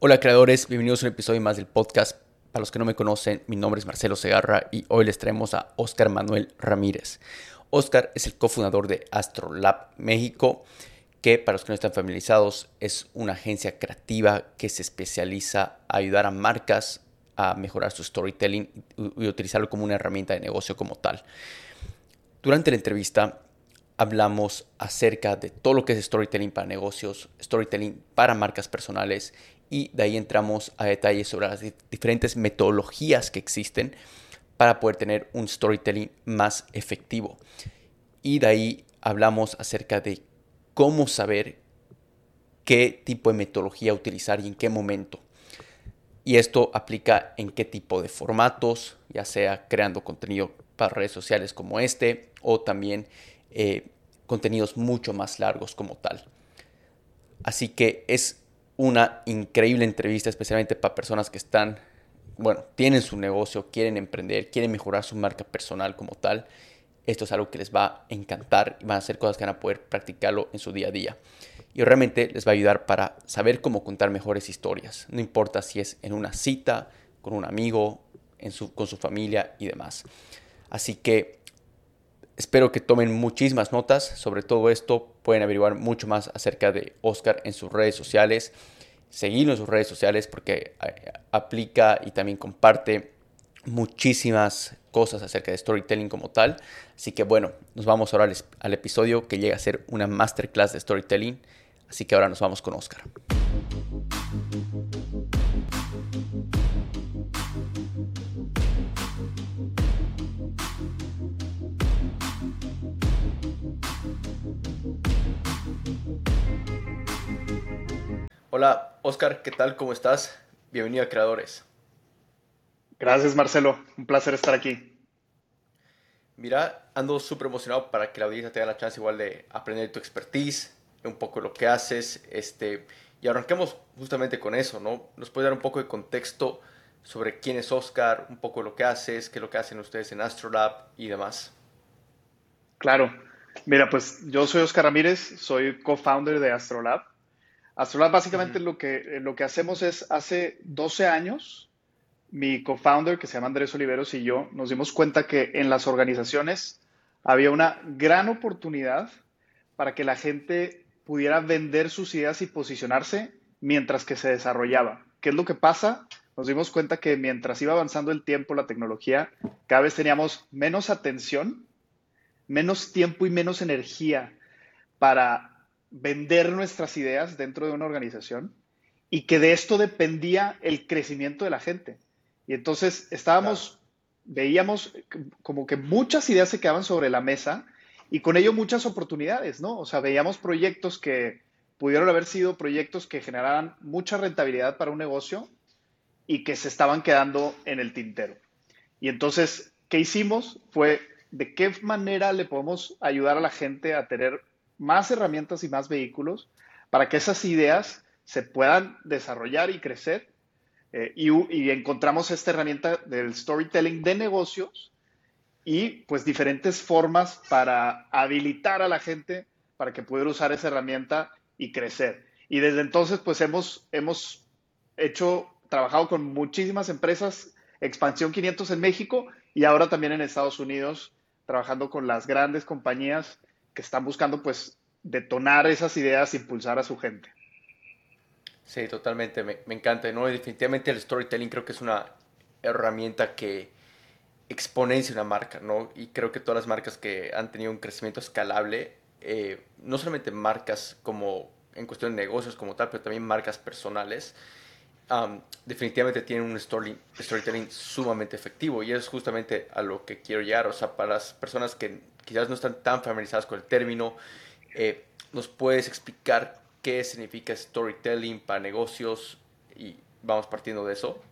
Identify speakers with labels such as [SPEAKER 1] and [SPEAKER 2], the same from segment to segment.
[SPEAKER 1] Hola creadores, bienvenidos a un episodio más del podcast. Para los que no me conocen, mi nombre es Marcelo Segarra y hoy les traemos a Oscar Manuel Ramírez. Oscar es el cofundador de Astrolab México, que para los que no están familiarizados es una agencia creativa que se especializa a ayudar a marcas a mejorar su storytelling y utilizarlo como una herramienta de negocio como tal. Durante la entrevista hablamos acerca de todo lo que es storytelling para negocios, storytelling para marcas personales y de ahí entramos a detalles sobre las diferentes metodologías que existen para poder tener un storytelling más efectivo. Y de ahí hablamos acerca de cómo saber qué tipo de metodología utilizar y en qué momento. Y esto aplica en qué tipo de formatos, ya sea creando contenido para redes sociales como este o también eh, contenidos mucho más largos como tal. Así que es una increíble entrevista, especialmente para personas que están, bueno, tienen su negocio, quieren emprender, quieren mejorar su marca personal como tal. Esto es algo que les va a encantar y van a ser cosas que van a poder practicarlo en su día a día. Y realmente les va a ayudar para saber cómo contar mejores historias. No importa si es en una cita, con un amigo, en su, con su familia y demás. Así que Espero que tomen muchísimas notas sobre todo esto. Pueden averiguar mucho más acerca de Oscar en sus redes sociales. Seguirlo en sus redes sociales porque eh, aplica y también comparte muchísimas cosas acerca de storytelling como tal. Así que bueno, nos vamos ahora al, episodio que llega a ser una masterclass de storytelling. Así que ahora nos vamos con Oscar. Hola, Oscar, ¿qué tal? ¿Cómo estás? Bienvenido a Creadores.
[SPEAKER 2] Gracias, Marcelo. Un placer estar aquí.
[SPEAKER 1] Mira, ando súper emocionado para que la audiencia tenga la chance igual de aprender tu expertise, un poco lo que haces, este, y arranquemos justamente con eso, ¿no? ¿Nos puedes dar un poco de contexto sobre quién es Oscar, un poco lo que haces, qué es lo que hacen ustedes en Astrolab y demás?
[SPEAKER 2] Claro. Mira, pues yo soy Oscar Ramírez, soy co-founder de Astrolab. Astrolab básicamente lo, que, eh, lo que hacemos es, hace 12 años, mi co-founder, que se llama Andrés Oliveros, y yo nos dimos cuenta que en las organizaciones había una gran oportunidad para que la gente pudiera vender sus ideas y posicionarse mientras que se desarrollaba. ¿Qué es lo que pasa? Nos dimos cuenta que mientras iba avanzando el tiempo, la tecnología, cada vez teníamos menos atención, menos tiempo y menos energía para vender nuestras ideas dentro de una organización y que de esto dependía el crecimiento de la gente. Y entonces estábamos, veíamos como que muchas ideas se quedaban sobre la mesa y con ello muchas oportunidades, ¿no? O sea, veíamos proyectos que pudieron haber sido proyectos que generaran mucha rentabilidad para un negocio y que se estaban quedando en el tintero. Y entonces, ¿qué hicimos? Fue de qué manera le podemos ayudar a la gente a tener más herramientas y más vehículos para que esas ideas se puedan desarrollar y crecer. Eh, y, encontramos esta herramienta del storytelling de negocios y pues diferentes formas para habilitar a la gente para que pueda usar esa herramienta y crecer. Y desde entonces pues hemos, hemos hecho, trabajado con muchísimas empresas, Expansión 500 en México y ahora también en Estados Unidos, trabajando con las grandes compañías que están buscando pues detonar esas ideas, impulsar a su gente.
[SPEAKER 1] Sí, totalmente, me, encanta. ¿no? definitivamente el storytelling creo que es una herramienta que exponencia una marca, ¿no? Y creo que todas las marcas que han tenido un crecimiento escalable, eh, no solamente marcas como en cuestión de negocios como tal, pero también marcas personales, definitivamente tienen un story, storytelling sumamente efectivo y es justamente a lo que quiero llegar. O sea, para las personas que quizás no están tan familiarizadas con el término, eh, ¿nos puedes explicar qué significa storytelling para negocios? Y vamos partiendo de eso.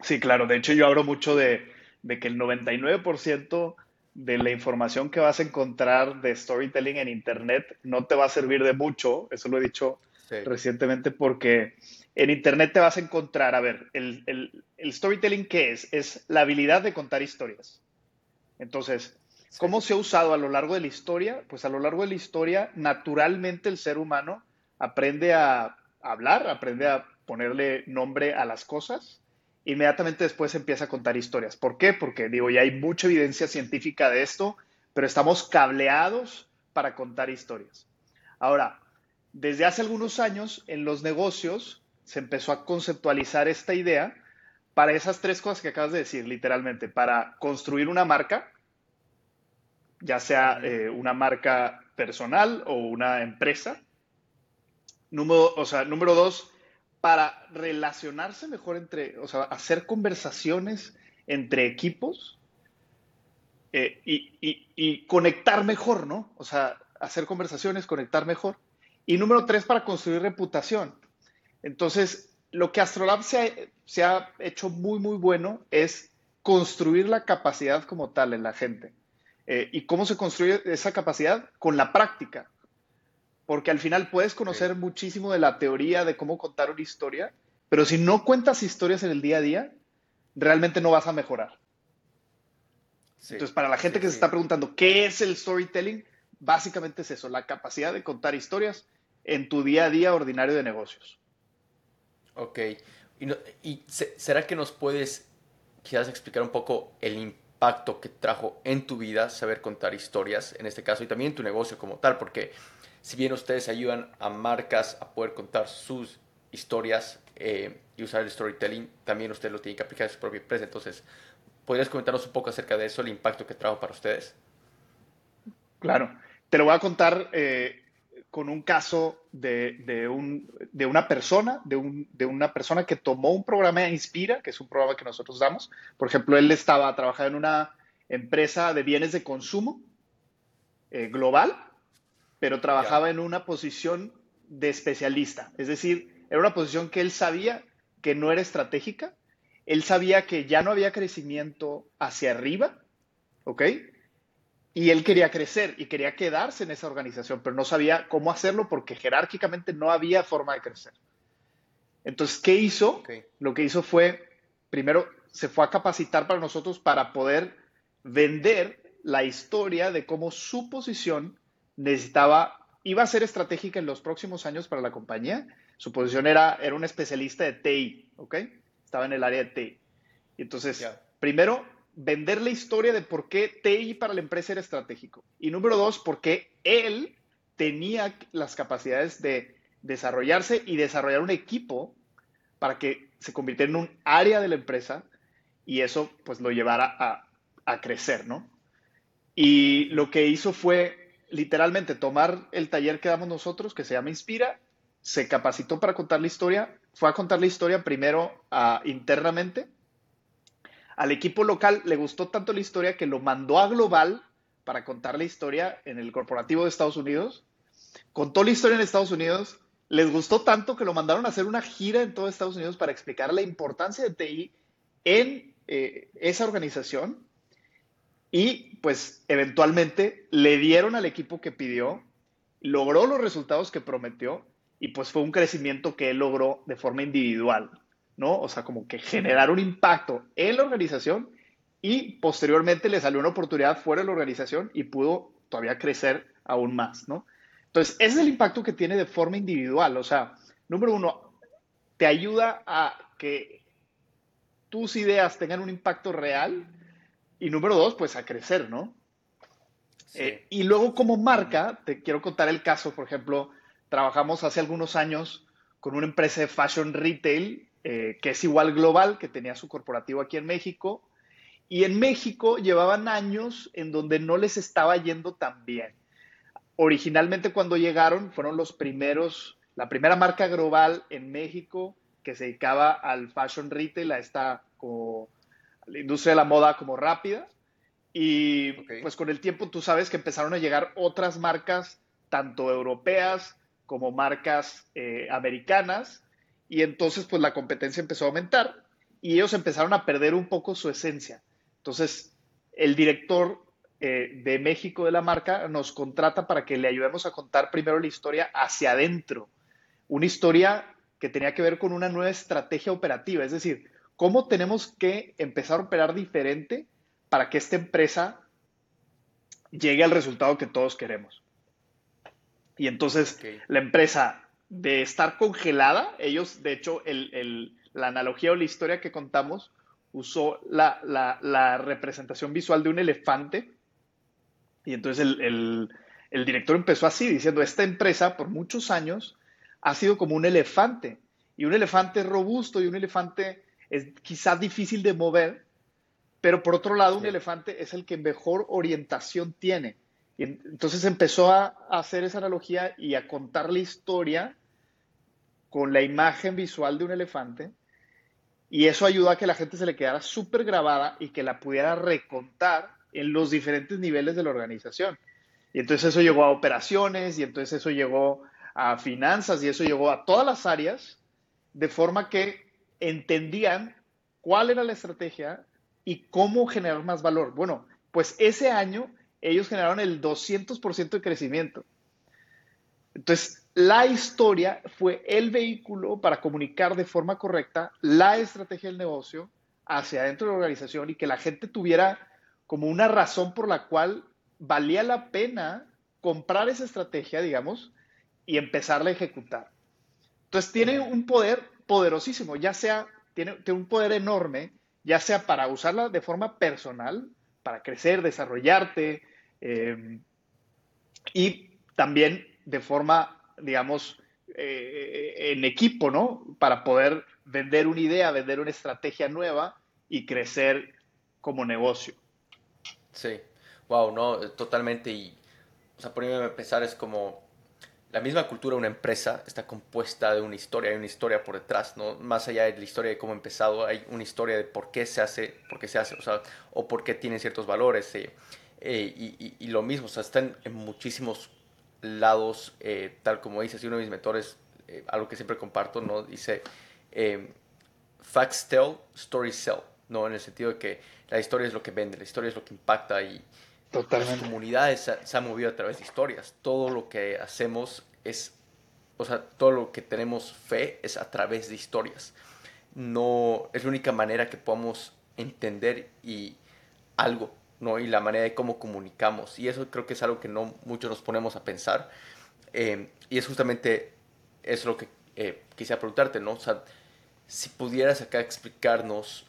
[SPEAKER 2] Sí, claro. De hecho, yo hablo mucho de, que el 99% de la información que vas a encontrar de storytelling en Internet no te va a servir de mucho. Eso lo he dicho recientemente porque en Internet te vas a encontrar, a ver, el, el, storytelling, ¿qué es? Es la habilidad de contar historias. Entonces, ¿cómo se ha usado a lo largo de la historia? Pues a lo largo de la historia, naturalmente el ser humano aprende a, hablar, aprende a ponerle nombre a las cosas. Inmediatamente después empieza a contar historias. ¿Por qué? Porque digo, ya hay mucha evidencia científica de esto, pero estamos cableados para contar historias. Ahora, desde hace algunos años en los negocios se empezó a conceptualizar esta idea para esas tres cosas que acabas de decir, literalmente, para construir una marca, ya sea eh, una marca personal o una empresa. Número, o sea, número dos, para relacionarse mejor entre, o sea, hacer conversaciones entre equipos eh, y, conectar mejor, ¿no? O sea, hacer conversaciones, conectar mejor. Y número tres, para construir reputación. Entonces, lo que Astrolab se ha, hecho muy, muy bueno es construir la capacidad como tal en la gente. Eh, ¿Y cómo se construye esa capacidad? Con la práctica. Porque al final puedes conocer muchísimo de la teoría de cómo contar una historia, pero si no cuentas historias en el día a día, realmente no vas a mejorar. Entonces, para la gente que se está preguntando qué es el storytelling, básicamente es eso, la capacidad de contar historias en tu día a día ordinario de negocios.
[SPEAKER 1] Ok. ¿Y, será que nos puedes quizás explicar un poco el impacto que trajo en tu vida saber contar historias, en este caso, y también tu negocio como tal? Porque si bien ustedes ayudan a marcas a poder contar sus historias eh, y usar el storytelling, también ustedes lo tienen que aplicar en su propia empresa. Entonces, ¿podrías comentarnos un poco acerca de eso, el impacto que trajo para ustedes?
[SPEAKER 2] Claro. Te lo voy a contar eh, con un caso de, un, de una persona, de, un, de, una persona que tomó un programa de Inspira, que es un programa que nosotros damos. Por ejemplo, él estaba trabajando en una empresa de bienes de consumo eh, global, pero trabajaba en una posición de especialista. Es decir, era una posición que él sabía que no era estratégica, él sabía que ya no había crecimiento hacia arriba, ¿ok? Y él quería crecer y quería quedarse en esa organización, pero no sabía cómo hacerlo porque jerárquicamente no había forma de crecer. Entonces, ¿qué hizo? Lo que hizo fue, primero, se fue a capacitar para nosotros para poder vender la historia de cómo su posición necesitaba, iba a ser estratégica en los próximos años para la compañía. Su posición era, era un especialista de TI, ¿ok? Estaba en el área de TI. entonces, primero, vender la historia de por qué TI para la empresa era estratégico. Y número dos, por qué él tenía las capacidades de desarrollarse y desarrollar un equipo para que se convirtiera en un área de la empresa y eso pues lo llevara a, crecer, ¿no? Y lo que hizo fue literalmente tomar el taller que damos nosotros, que se llama Inspira, se capacitó para contar la historia, fue a contar la historia primero uh, internamente al equipo local le gustó tanto la historia que lo mandó a Global para contar la historia en el corporativo de Estados Unidos. Contó la historia en Estados Unidos. Les gustó tanto que lo mandaron a hacer una gira en todo Estados Unidos para explicar la importancia de TI en eh, esa organización. Y pues eventualmente le dieron al equipo que pidió, logró los resultados que prometió y pues fue un crecimiento que él logró de forma individual. ¿No? O sea, como que generar un impacto en la organización y posteriormente le salió una oportunidad fuera de la organización y pudo todavía crecer aún más, ¿no? Entonces, ese es el impacto que tiene de forma individual. O sea, número uno, te ayuda a que tus ideas tengan un impacto real y número dos, pues a crecer, ¿no? Eh, y luego como marca, te quiero contar el caso, por ejemplo, trabajamos hace algunos años con una empresa de fashion retail eh, que es igual global, que tenía su corporativo aquí en México. Y en México llevaban años en donde no les estaba yendo tan bien. Originalmente cuando llegaron fueron los primeros, la primera marca global en México que se dedicaba al fashion retail, a esta como, la industria de la moda como rápida. Y pues con el tiempo tú sabes que empezaron a llegar otras marcas, tanto europeas como marcas eh, americanas, y entonces pues la competencia empezó a aumentar y ellos empezaron a perder un poco su esencia. Entonces el director eh, de México de la marca nos contrata para que le ayudemos a contar primero la historia hacia adentro, una historia que tenía que ver con una nueva estrategia operativa, es decir, cómo tenemos que empezar a operar diferente para que esta empresa llegue al resultado que todos queremos. Y entonces la empresa de estar congelada. Ellos, de hecho, la analogía o la historia que contamos usó la, representación visual de un elefante. Y entonces el, director empezó así, diciendo, esta empresa por muchos años ha sido como un elefante. Y un elefante robusto y un elefante es quizás difícil de mover, pero por otro lado, un elefante es el que mejor orientación tiene. Y entonces empezó a, hacer esa analogía y a contar la historia con la imagen visual de un elefante y eso ayudó a que la gente se le quedara súper grabada y que la pudiera recontar en los diferentes niveles de la organización. Y entonces eso llegó a operaciones y entonces eso llegó a finanzas y eso llegó a todas las áreas de forma que entendían cuál era la estrategia y cómo generar más valor. Bueno, pues ese año ellos generaron el 200% de crecimiento. Entonces, la historia fue el vehículo para comunicar de forma correcta la estrategia del negocio hacia adentro de la organización y que la gente tuviera como una razón por la cual valía la pena comprar esa estrategia, digamos, y empezarla a ejecutar. Entonces tiene un poder poderosísimo, ya sea, tiene, un poder enorme, ya sea para usarla de forma personal, para crecer, desarrollarte, eh, y también de forma digamos, eh, en equipo, ¿no? Para poder vender una idea, vender una estrategia nueva y crecer como negocio.
[SPEAKER 1] Sí, wow, no, totalmente. Y, o sea, mí a pensar es como la misma cultura de una empresa está compuesta de una historia, hay una historia por detrás, ¿no? Más allá de la historia de cómo ha empezado, hay una historia de por qué se hace, por qué se hace, o sea, o por qué tiene ciertos valores. Eh, eh, y, lo mismo, o sea, están en muchísimos lados, eh, tal como dice, uno de mis mentores, eh, algo que siempre comparto, ¿no? Dice, eh, facts tell, stories sell, ¿no? En el sentido de que la historia es lo que vende, la historia es lo que impacta y las comunidades se, se han movido a través de historias. Todo lo que hacemos es, o sea, todo lo que tenemos fe es a través de historias. No, es la única manera que podamos entender y algo ¿no? y la manera de cómo comunicamos. Y eso creo que es algo que no muchos nos ponemos a pensar. Eh, y es justamente eso lo que eh, quisiera preguntarte, ¿no? O sea, si pudieras acá explicarnos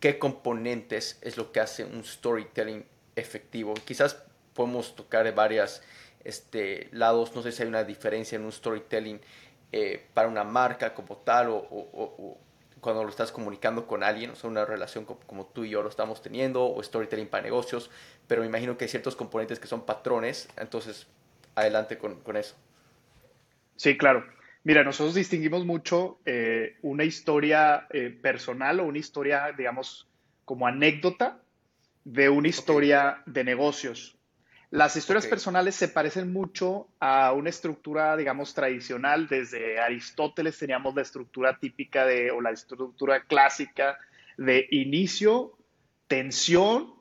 [SPEAKER 1] qué componentes es lo que hace un storytelling efectivo. Quizás podemos tocar varios este, lados, no sé si hay una diferencia en un storytelling eh, para una marca como tal o cuando lo estás comunicando con alguien, o sea, una relación como, tú y yo lo estamos teniendo, o storytelling para negocios, pero me imagino que hay ciertos componentes que son patrones, entonces adelante con, eso.
[SPEAKER 2] Sí, claro. Mira, nosotros distinguimos mucho eh, una historia eh, personal o una historia, digamos, como anécdota de una historia de negocios. Las historias personales se parecen mucho a una estructura, digamos, tradicional. Desde Aristóteles teníamos la estructura típica de, o la estructura clásica de inicio, tensión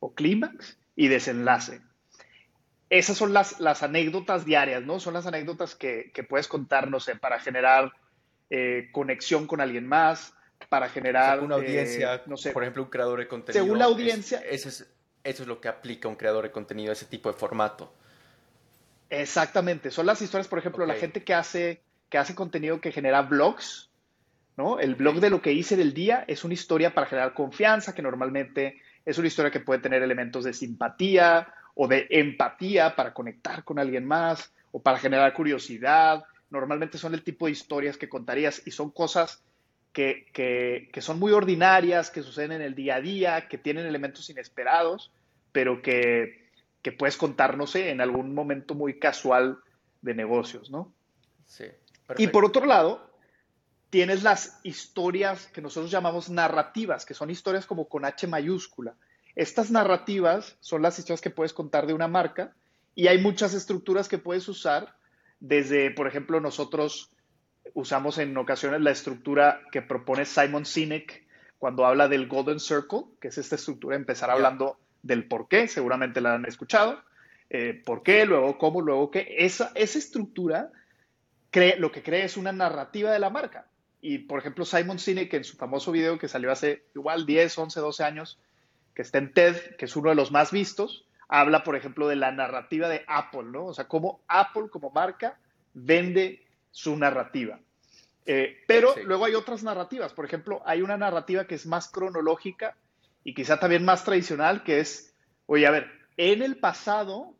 [SPEAKER 2] o clímax y desenlace. Esas son las, las, anécdotas diarias, ¿no? Son las anécdotas que, puedes contar, no sé, para generar eh, conexión con alguien más, para generar...
[SPEAKER 1] una audiencia, eh, no sé, por ejemplo, un creador de contenido.
[SPEAKER 2] Según la audiencia...
[SPEAKER 1] ese es eso es lo que aplica un creador de contenido, ese tipo de formato.
[SPEAKER 2] Exactamente. Son las historias, por ejemplo, la gente que hace, que hace contenido que genera blogs, ¿no? El blog de lo que hice del día es una historia para generar confianza, que normalmente es una historia que puede tener elementos de simpatía o de empatía para conectar con alguien más o para generar curiosidad. Normalmente son el tipo de historias que contarías y son cosas que, que, son muy ordinarias, que suceden en el día a día, que tienen elementos inesperados, pero que, que puedes contar, no sé, en algún momento muy casual de negocios, ¿no?
[SPEAKER 1] Sí.
[SPEAKER 2] Y por otro lado, tienes las historias que nosotros llamamos narrativas, que son historias como con H mayúscula. Estas narrativas son las historias que puedes contar de una marca y hay muchas estructuras que puedes usar, desde, por ejemplo, nosotros usamos en ocasiones la estructura que propone Simon Sinek cuando habla del Golden Circle, que es esta estructura, empezar hablando del por qué, seguramente la han escuchado, eh, por qué, luego cómo, luego qué. Esa, esa estructura cree, lo que cree es una narrativa de la marca. Y, por ejemplo, Simon Sinek, en su famoso video que salió hace igual 10, 11, 12 años, que está en TED, que es uno de los más vistos, habla, por ejemplo, de la narrativa de Apple, ¿no? O sea, cómo Apple como marca vende su narrativa. Eh, pero luego hay otras narrativas. Por ejemplo, hay una narrativa que es más cronológica y quizá también más tradicional, que es, oye, a ver, en el pasado,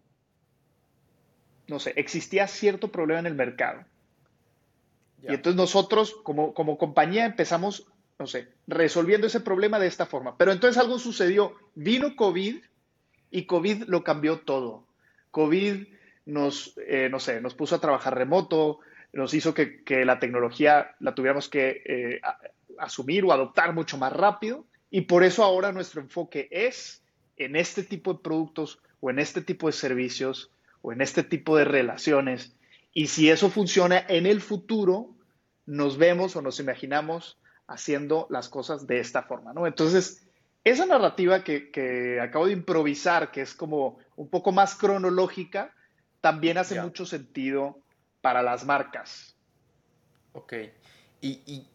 [SPEAKER 2] no sé, existía cierto problema en el mercado. Y entonces nosotros, como, como compañía, empezamos, no sé, resolviendo ese problema de esta forma. Pero entonces algo sucedió. Vino COVID y COVID lo cambió todo. COVID nos, eh, no sé, nos puso a trabajar remoto, nos hizo que, la tecnología la tuviéramos que eh, asumir o adoptar mucho más rápido y por eso ahora nuestro enfoque es en este tipo de productos o en este tipo de servicios o en este tipo de relaciones. Y si eso funciona en el futuro, nos vemos o nos imaginamos haciendo las cosas de esta forma, ¿no? Entonces, esa narrativa que, acabo de improvisar, que es como un poco más cronológica, también hace mucho sentido para las marcas.
[SPEAKER 1] Ok. ¿Y,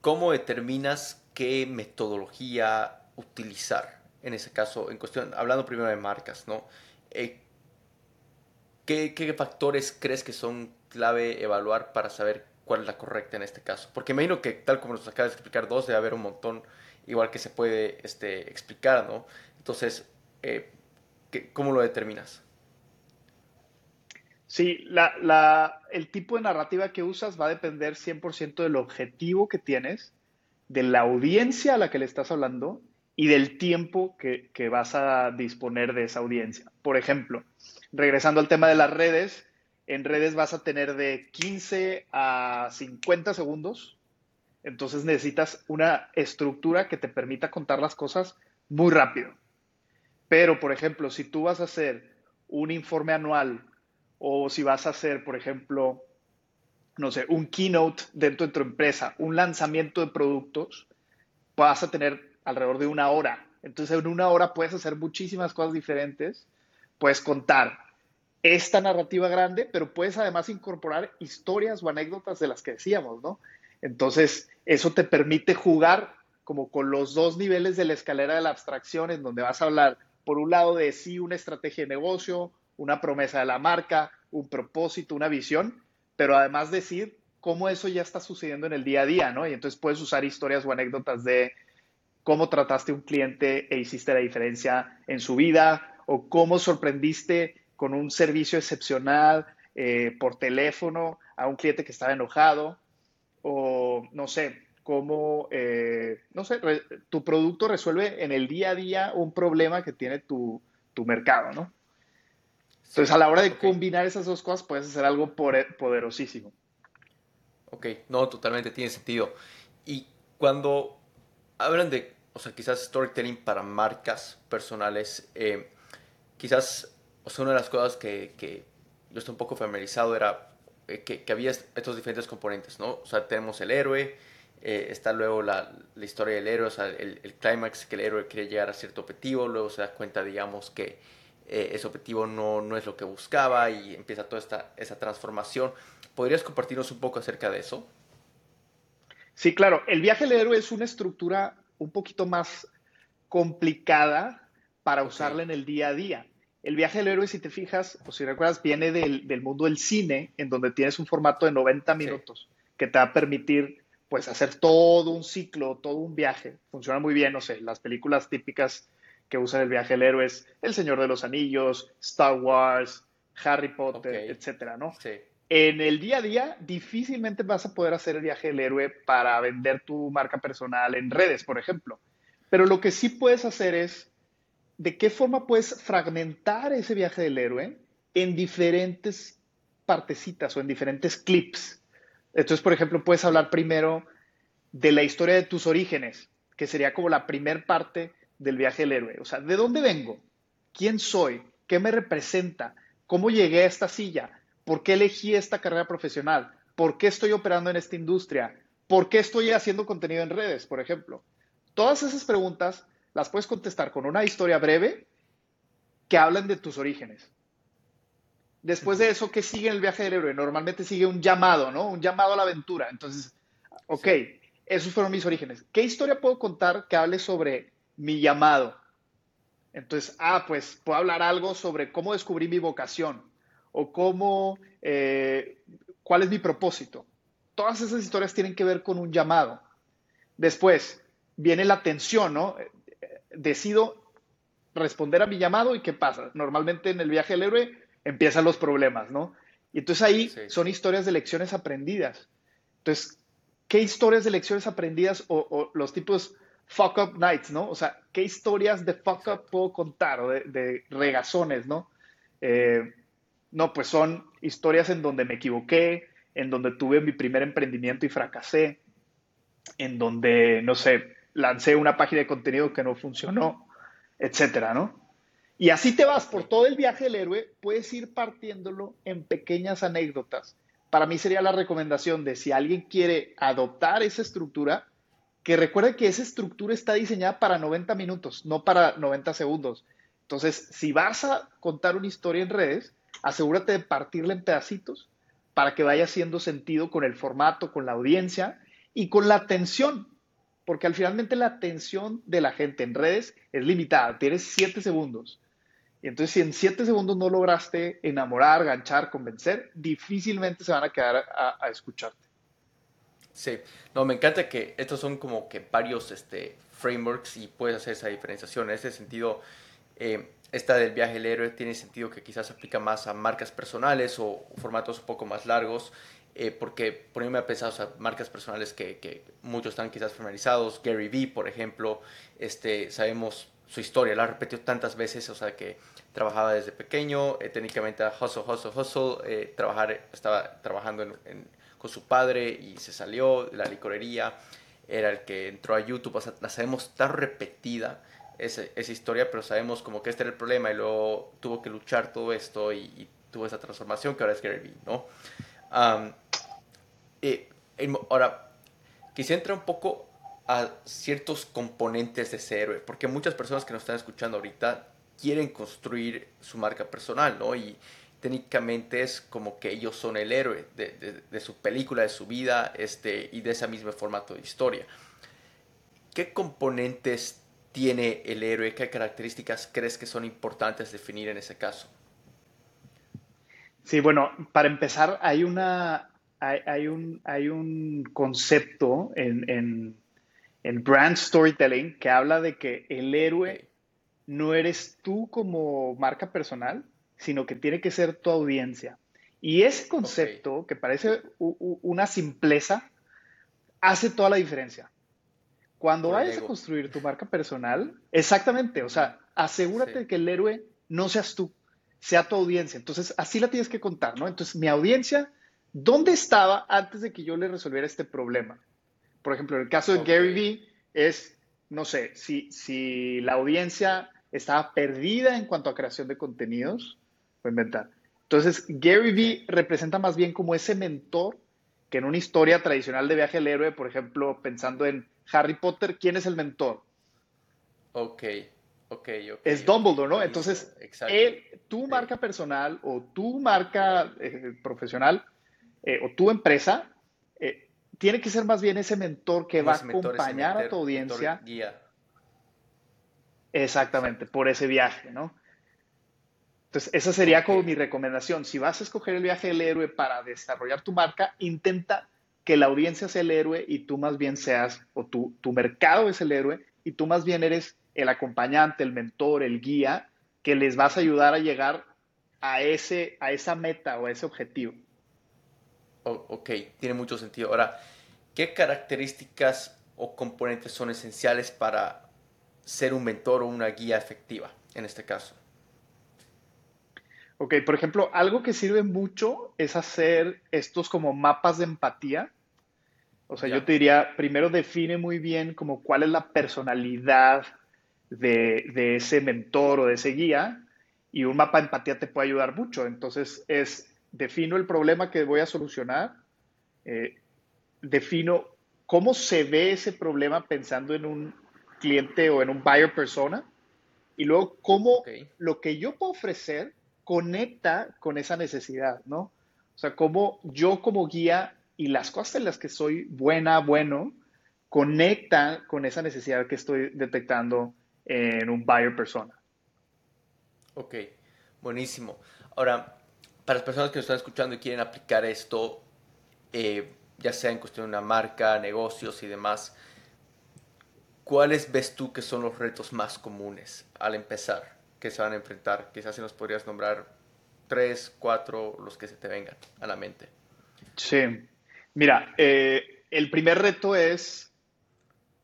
[SPEAKER 1] cómo determinas qué metodología utilizar? En ese caso, en cuestión, hablando primero de marcas, ¿no? Eh, ¿qué, ¿Qué factores crees que son clave evaluar para saber cuál es la correcta en este caso? Porque me imagino que, tal como nos acabas de explicar, dos debe haber un montón igual que se puede este, explicar, ¿no? Entonces, eh, ¿cómo lo determinas?
[SPEAKER 2] Sí, el tipo de narrativa que usas va a depender 100% del objetivo que tienes, de la audiencia a la que le estás hablando y del tiempo que, vas a disponer de esa audiencia. Por ejemplo, regresando al tema de las redes, en redes vas a tener de 15 a 50 segundos entonces necesitas una estructura que te permita contar las cosas muy rápido. Pero, por ejemplo, si tú vas a hacer un informe anual o si vas a hacer, por ejemplo, no sé, un keynote dentro de tu empresa, un lanzamiento de productos, vas a tener alrededor de una hora. Entonces, en una hora puedes hacer muchísimas cosas diferentes. Puedes contar esta narrativa grande, pero puedes además incorporar historias o anécdotas de las que decíamos, ¿no? Entonces, eso te permite jugar como con los dos niveles de la escalera de la abstracción, en donde vas a hablar, por un lado, de sí una estrategia de negocio, una promesa de la marca, un propósito, una visión, pero además decir cómo eso ya está sucediendo en el día a día, ¿no? Y entonces puedes usar historias o anécdotas de cómo trataste a un cliente e hiciste la diferencia en su vida, o cómo sorprendiste con un servicio excepcional eh, por teléfono a un cliente que estaba enojado, o no sé, cómo, eh, no sé, tu producto resuelve en el día a día un problema que tiene tu, mercado, ¿no? Entonces, a la hora de combinar esas dos cosas, puedes hacer algo poderosísimo.
[SPEAKER 1] Ok, no, totalmente tiene sentido. Y cuando hablan de, o sea, quizás storytelling para marcas personales, eh, quizás, o sea, una de las cosas que, que yo estoy un poco familiarizado era eh, que, había estos diferentes componentes, ¿no? O sea, tenemos el héroe, eh, está luego la, la, historia del héroe, o sea, el, el clímax que el héroe quiere llegar a cierto objetivo, luego se da cuenta, digamos, que eh, ese objetivo no, no es lo que buscaba y empieza toda esta, esa transformación. ¿Podrías compartirnos un poco acerca de eso?
[SPEAKER 2] Sí, claro. El viaje del héroe es una estructura un poquito más complicada para usarla en el día a día. El viaje del héroe, si te fijas, o si recuerdas, viene del, mundo del cine, en donde tienes un formato de 90 minutos que te va a permitir pues hacer todo un ciclo, todo un viaje. Funciona muy bien, no sé, las películas típicas que usan el viaje del héroe es El Señor de los Anillos, Star Wars, Harry Potter, etcétera, ¿no? Sí. En el día a día, difícilmente vas a poder hacer el viaje del héroe para vender tu marca personal en redes, por ejemplo. Pero lo que sí puedes hacer es de qué forma puedes fragmentar ese viaje del héroe en diferentes partecitas o en diferentes clips. Entonces, por ejemplo, puedes hablar primero de la historia de tus orígenes, que sería como la primer parte del viaje del héroe. O sea, ¿de dónde vengo? ¿Quién soy? ¿Qué me representa? ¿Cómo llegué a esta silla? ¿Por qué elegí esta carrera profesional? ¿Por qué estoy operando en esta industria? ¿Por qué estoy haciendo contenido en redes, por ejemplo? Todas esas preguntas las puedes contestar con una historia breve que hablan de tus orígenes. Después de eso, ¿qué sigue en el viaje del héroe? Normalmente sigue un llamado, ¿no? Un llamado a la aventura. Entonces, ok, esos fueron mis orígenes. ¿Qué historia puedo contar que hable sobre mi llamado? Entonces, ah, pues puedo hablar algo sobre cómo descubrí mi vocación o cómo, eh, cuál es mi propósito. Todas esas historias tienen que ver con un llamado. Después viene la tensión, ¿no? Decido responder a mi llamado y qué pasa. Normalmente en el viaje del héroe empiezan los problemas, ¿no? Y entonces ahí son historias de lecciones aprendidas. Entonces, ¿qué historias de lecciones aprendidas o, los tipos fuck up nights, ¿no? O sea, ¿qué historias de fuck up puedo contar o de, regazones, ¿no? Eh, no, pues son historias en donde me equivoqué, en donde tuve mi primer emprendimiento y fracasé, en donde, no sé, lancé una página de contenido que no funcionó, etcétera, ¿no? Y así te vas por todo el viaje del héroe, puedes ir partiéndolo en pequeñas anécdotas. Para mí sería la recomendación de si alguien quiere adoptar esa estructura, que recuerde que esa estructura está diseñada para 90 minutos, no para 90 segundos. Entonces, si vas a contar una historia en redes, asegúrate de partirla en pedacitos para que vaya haciendo sentido con el formato, con la audiencia y con la atención. Porque al finalmente la atención de la gente en redes es limitada, tienes 7 segundos. Y entonces, si en siete segundos no lograste enamorar, ganchar, convencer, difícilmente se van a quedar a, escucharte.
[SPEAKER 1] Sí, no, me encanta que estos son como que varios este, frameworks y puedes hacer esa diferenciación. En ese sentido, eh, esta del viaje del héroe tiene sentido que quizás aplica más a marcas personales o, formatos un poco más largos, eh, porque ponerme a pensar, o sea, marcas personales que, muchos están quizás familiarizados, Gary Vee, por ejemplo, este, sabemos su historia, la ha repetido tantas veces, o sea que trabajaba desde pequeño, eh, técnicamente hustle, hustle, hustle, eh, trabajar, estaba trabajando con su padre y se salió de la licorería, era el que entró a YouTube, o sea, la sabemos tan repetida esa, esa, historia, pero sabemos como que este era el problema y luego tuvo que luchar todo esto y, tuvo esa transformación que ahora es Gary Vee, ¿no? y, ahora, quisiera entrar un poco a ciertos componentes de ese héroe, porque muchas personas que nos están escuchando ahorita quieren construir su marca personal, ¿no? Y técnicamente es como que ellos son el héroe de, su película, de su vida, este, y de ese mismo formato de historia. ¿Qué componentes tiene el héroe? ¿Qué características crees que son importantes definir en ese caso?
[SPEAKER 2] Sí, bueno, para empezar, hay una, hay, un, hay un concepto en en brand storytelling que habla de que el héroe no eres tú como marca personal, sino que tiene que ser tu audiencia. Y ese concepto, que parece una simpleza, hace toda la diferencia. Cuando vayas a construir tu marca personal, exactamente, o sea, asegúrate de que el héroe no seas tú, sea tu audiencia. Entonces, así la tienes que contar, ¿no? Entonces, mi audiencia, ¿dónde estaba antes de que yo le resolviera este problema? Por ejemplo, en el caso de Gary Vee es, no sé, si, si la audiencia estaba perdida en cuanto a creación de contenidos, voy a inventar. Entonces, Gary Vee representa más bien como ese mentor que en una historia tradicional de viaje al héroe, por ejemplo, pensando en Harry Potter, ¿quién es el mentor?
[SPEAKER 1] Ok, ok, ok.
[SPEAKER 2] Es Dumbledore, ¿no? Entonces, él, tu marca personal o tu marca eh, profesional eh, o tu empresa tiene que ser más bien ese mentor que va a acompañar a tu audiencia. Guía. Exactamente, por ese viaje, ¿no? Entonces, esa sería como mi recomendación. Si vas a escoger el viaje del héroe para desarrollar tu marca, intenta que la audiencia sea el héroe y tú más bien seas, o tu, tu mercado es el héroe y tú más bien eres el acompañante, el mentor, el guía, que les vas a ayudar a llegar a, ese, a esa meta o a ese objetivo
[SPEAKER 1] ok, tiene mucho sentido. Ahora, ¿qué características o componentes son esenciales para ser un mentor o una guía efectiva en este caso?
[SPEAKER 2] Ok, por ejemplo, algo que sirve mucho es hacer estos como mapas de empatía. O sea, yo te diría, primero define muy bien como cuál es la personalidad de, de, ese mentor o de ese guía y un mapa de empatía te puede ayudar mucho. Entonces, es defino el problema que voy a solucionar, eh, defino cómo se ve ese problema pensando en un cliente o en un buyer persona, y luego cómo lo que yo puedo ofrecer conecta con esa necesidad, ¿no? O sea, cómo yo como guía y las cosas en las que soy buena, bueno, conectan con esa necesidad que estoy detectando en un buyer persona.
[SPEAKER 1] Ok, buenísimo. Ahora, para las personas que nos están escuchando y quieren aplicar esto, eh, ya sea en cuestión de una marca, negocios y demás, ¿cuáles ves tú que son los retos más comunes al empezar que se van a enfrentar? Quizás si nos podrías nombrar tres, cuatro, los que se te vengan a la mente.
[SPEAKER 2] Sí, mira, eh, el primer reto es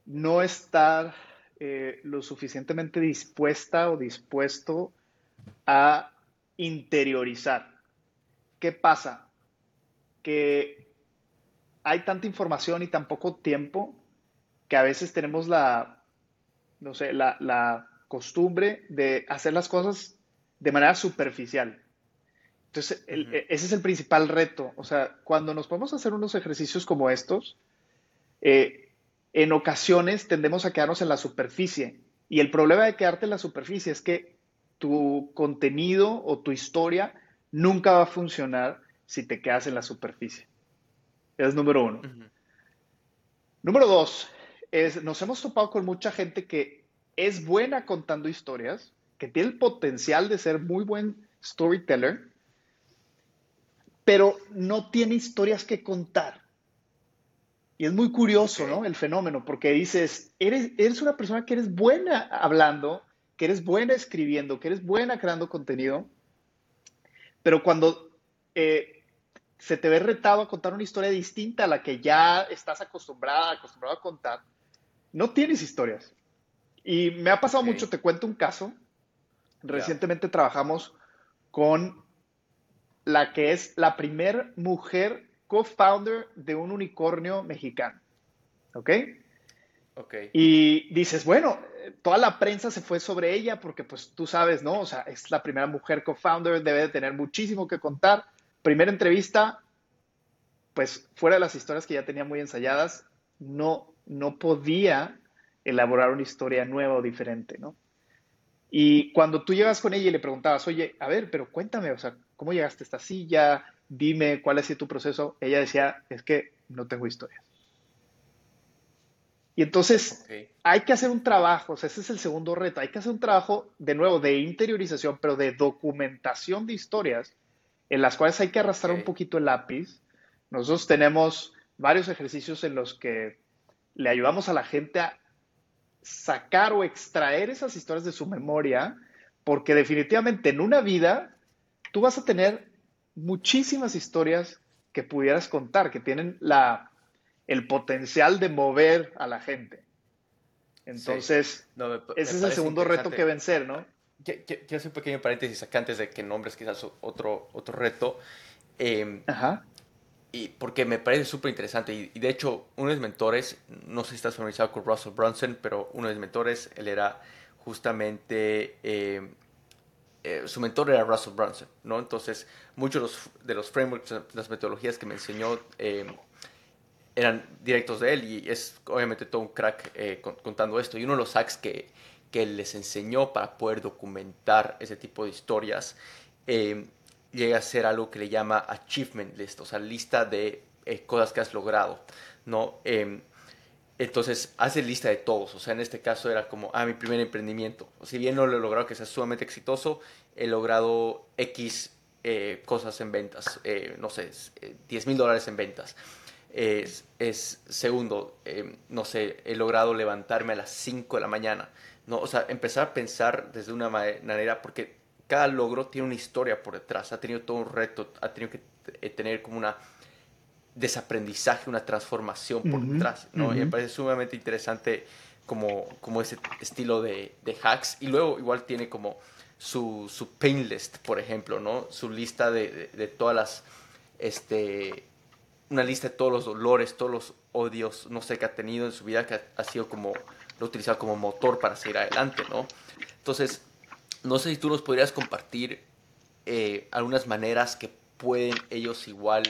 [SPEAKER 2] no estar eh, lo suficientemente dispuesta o dispuesto a interiorizar. ¿Qué pasa? Que hay tanta información y tan poco tiempo que a veces tenemos la, no sé, la, costumbre de hacer las cosas de manera superficial. Entonces, e, ese es el principal reto. O sea, cuando nos podemos hacer unos ejercicios como estos, eh, en ocasiones tendemos a quedarnos en la superficie. Y el problema de quedarte en la superficie es que tu contenido o tu historia nunca va a funcionar si te quedas en la superficie. Es número uno. Número dos, es, nos hemos topado con mucha gente que es buena contando historias, que tiene el potencial de ser muy buen storyteller, pero no tiene historias que contar. Y es muy curioso, ¿no? El fenómeno, porque dices, eres, eres una persona que eres buena hablando, que eres buena escribiendo, que eres buena creando contenido, pero cuando eh, se te ve retado a contar una historia distinta a la que ya estás acostumbrada, acostumbrado a contar, no tienes historias. Y me ha pasado mucho, te cuento un caso. Recientemente trabajamos con la que es la primer mujer co-founder de un unicornio mexicano. ¿Ok? Ok. Y dices, bueno, toda la prensa se fue sobre ella porque pues tú sabes, ¿no? O sea, es la primera mujer co-founder, debe de tener muchísimo que contar. Primera entrevista, pues fuera de las historias que ya tenía muy ensayadas, no, no podía elaborar una historia nueva o diferente, ¿no? Y cuando tú llegas con ella y le preguntabas, oye, a ver, pero cuéntame, o sea, ¿cómo llegaste a esta silla? Dime cuál ha sido tu proceso. Ella decía, es que no tengo historias. Y entonces hay que hacer un trabajo, o sea, ese es el segundo reto, hay que hacer un trabajo de nuevo de interiorización, pero de documentación de historias en las cuales hay que arrastrar un poquito el lápiz. Nosotros tenemos varios ejercicios en los que le ayudamos a la gente a sacar o extraer esas historias de su memoria, porque definitivamente en una vida tú vas a tener muchísimas historias que pudieras contar, que tienen la, el potencial de mover a la gente. Entonces, ese es el segundo reto que vencer, ¿no?
[SPEAKER 1] Quiero hacer un pequeño paréntesis acá antes de que nombres quizás otro, otro reto. Em, Ajá. Y porque me parece súper interesante. Y, de hecho, uno de mis mentores, no sé si estás familiarizado con Russell Brunson, pero uno de mis mentores, él era justamente, em, eh, su mentor era Russell Brunson, ¿no? Entonces, muchos de los, frameworks, las metodologías que me enseñó em, eran directos de él y es obviamente todo un crack eh, contando esto. Y uno de los hacks que, que les enseñó para poder documentar ese tipo de historias eh, llega a ser algo que le llama achievement list, o sea, lista de eh, cosas que has logrado, ¿no? Em, entonces, hace lista de todos. O sea, en este caso era como, ah, mi primer emprendimiento. Si bien no lo he logrado que sea sumamente exitoso, he logrado X cosas en ventas. no sé, 10 mil dólares en ventas es, es segundo, eh, no sé, he logrado levantarme a las 5 de la mañana, ¿no? O sea, empezar a pensar desde una manera, porque cada logro tiene una historia por detrás, ha tenido todo un reto, ha tenido que eh, tener como una desaprendizaje, una transformación por detrás, ¿no? Y me parece sumamente interesante como, como ese estilo de, de, hacks. Y luego igual tiene como su, su pain list, por ejemplo, ¿no? Su lista de, de, de todas las, este, una lista de todos los dolores, todos los odios, no sé, que ha tenido en su vida, que ha, sido como, lo ha utilizado como motor para seguir adelante, ¿no? Entonces, no sé si tú nos podrías compartir eh, algunas maneras que pueden ellos igual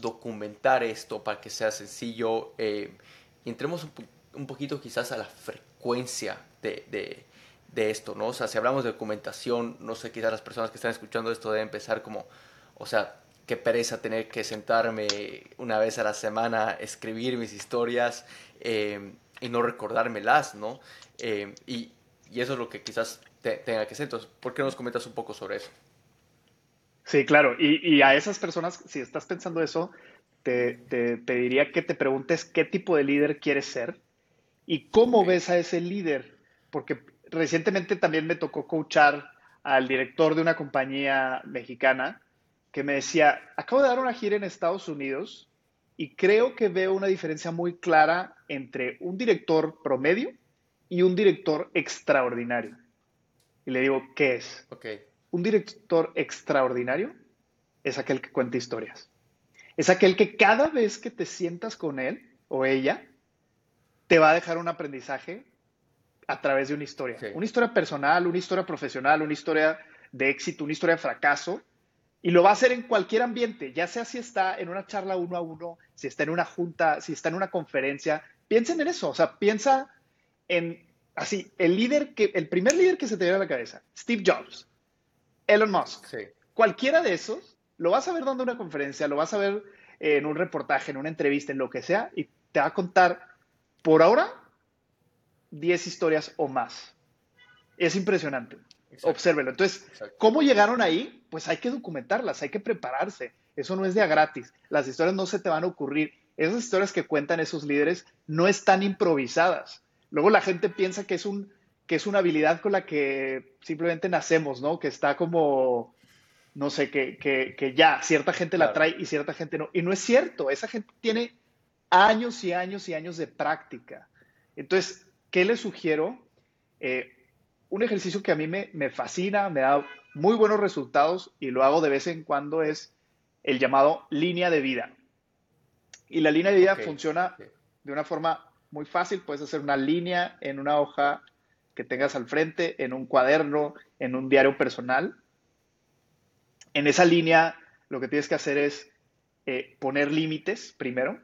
[SPEAKER 1] documentar esto para que sea sencillo eh, y entremos un, poquito quizás a la frecuencia de, de, esto, ¿no? O sea, si hablamos de documentación, no sé, quizás las personas que están escuchando esto deben empezar como, o sea, qué pereza tener que sentarme una vez a la semana, escribir mis historias eh, y no recordármelas, ¿no? Eh, y, eso es lo que quizás tenga que ser. Entonces, ¿por qué nos comentas un poco sobre eso?
[SPEAKER 2] Sí, claro. Y, a esas personas, si estás pensando eso, te, pediría que te preguntes qué tipo de líder quieres ser y cómo ves a ese líder. Porque recientemente también me tocó coachar al director de una compañía mexicana que me decía, acabo de dar una gira en Estados Unidos y creo que veo una diferencia muy clara entre un director promedio y un director extraordinario. Y le digo, ¿qué es? Un director extraordinario es aquel que cuenta historias. Es aquel que cada vez que te sientas con él o ella, te va a dejar un aprendizaje a través de una historia. Una historia personal, una historia profesional, una historia de éxito, una historia de fracaso. Y lo va a hacer en cualquier ambiente, ya sea si está en una charla uno a uno, si está en una junta, si está en una conferencia. Piensen en eso, o sea, piensa en así, el líder que, el primer líder que se te viene a la cabeza, Steve Jobs, Elon Musk, cualquiera de esos, lo vas a ver dando una conferencia, lo vas a ver en un reportaje, en una entrevista, en lo que sea, y te va a contar, por ahora, 10 historias o más. Es impresionante. Obsérvelo. Entonces, ¿cómo llegaron ahí? Pues hay que documentarlas, hay que prepararse. Eso no es de a gratis. Las historias no se te van a ocurrir. Esas historias que cuentan esos líderes no están improvisadas. Luego la gente piensa que es, un, que es una habilidad con la que simplemente nacemos, ¿no? Que está como, no sé, que, que, ya cierta gente la trae y cierta gente no. Y no es cierto, esa gente tiene años y años y años de práctica. Entonces, ¿qué les sugiero? Eh, un ejercicio que a mí me, fascina, me da muy buenos resultados y lo hago de vez en cuando es el llamado línea de vida. Y la línea de vida funciona de una forma muy fácil, puedes hacer una línea en una hoja que tengas al frente, en un cuaderno, en un diario personal. En esa línea lo que tienes que hacer es eh, poner límites primero,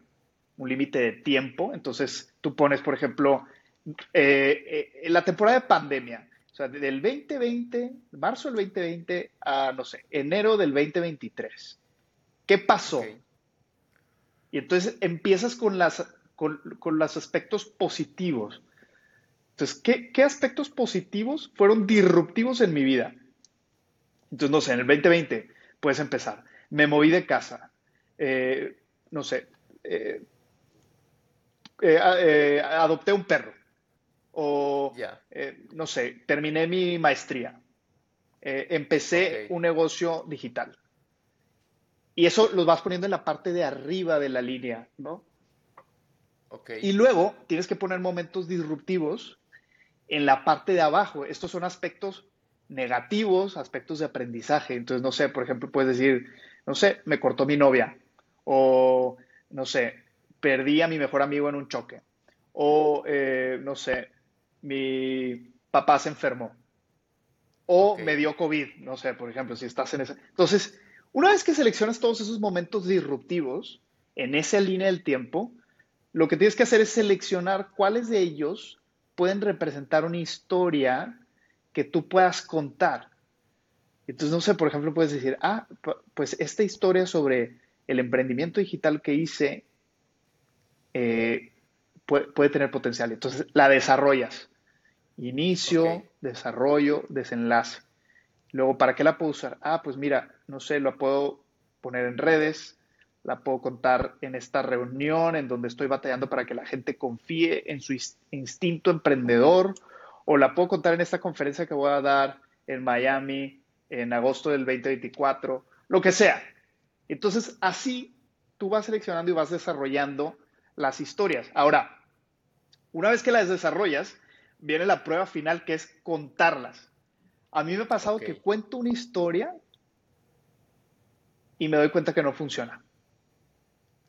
[SPEAKER 2] un límite de tiempo. Entonces tú pones, por ejemplo, eh, eh, en la temporada de pandemia, o sea, del 2020, marzo del 2020 a, no sé, enero del 2023. ¿Qué pasó? Y entonces empiezas con las con, los aspectos positivos. Entonces, ¿qué, aspectos positivos fueron disruptivos en mi vida? Entonces, no sé, en el 2020 puedes empezar. Me moví de casa. Eh, no sé. Eh, eh, adopté un perro. O, no sé, terminé mi maestría. empecé un negocio digital. Y eso lo vas poniendo en la parte de arriba de la línea, ¿no? Y luego tienes que poner momentos disruptivos en la parte de abajo. Estos son aspectos negativos, aspectos de aprendizaje. Entonces, no sé, por ejemplo, puedes decir, no sé, me cortó mi novia. O, no sé, perdí a mi mejor amigo en un choque. O, eh, no sé, mi papá se enfermó. O me dio COVID, no sé, por ejemplo, si estás en ese. Entonces, una vez que seleccionas todos esos momentos disruptivos en esa línea del tiempo, lo que tienes que hacer es seleccionar cuáles de ellos pueden representar una historia que tú puedas contar. Entonces, no sé, por ejemplo, puedes decir, ah, pues esta historia sobre el emprendimiento digital que hice eh, puede, tener potencial. Entonces, la desarrollas. Inicio, desarrollo, desenlace. Luego, ¿para qué la puedo usar? Ah, pues mira, no sé, lo puedo poner en redes, la puedo contar en esta reunión en donde estoy batallando para que la gente confíe en su instinto emprendedor, o la puedo contar en esta conferencia que voy a dar en Miami en agosto del 2024, lo que sea. Entonces, así tú vas seleccionando y vas desarrollando las historias. Ahora, una vez que las desarrollas, viene la prueba final que es contarlas. A mí me ha pasado que cuento una historia y me doy cuenta que no funciona.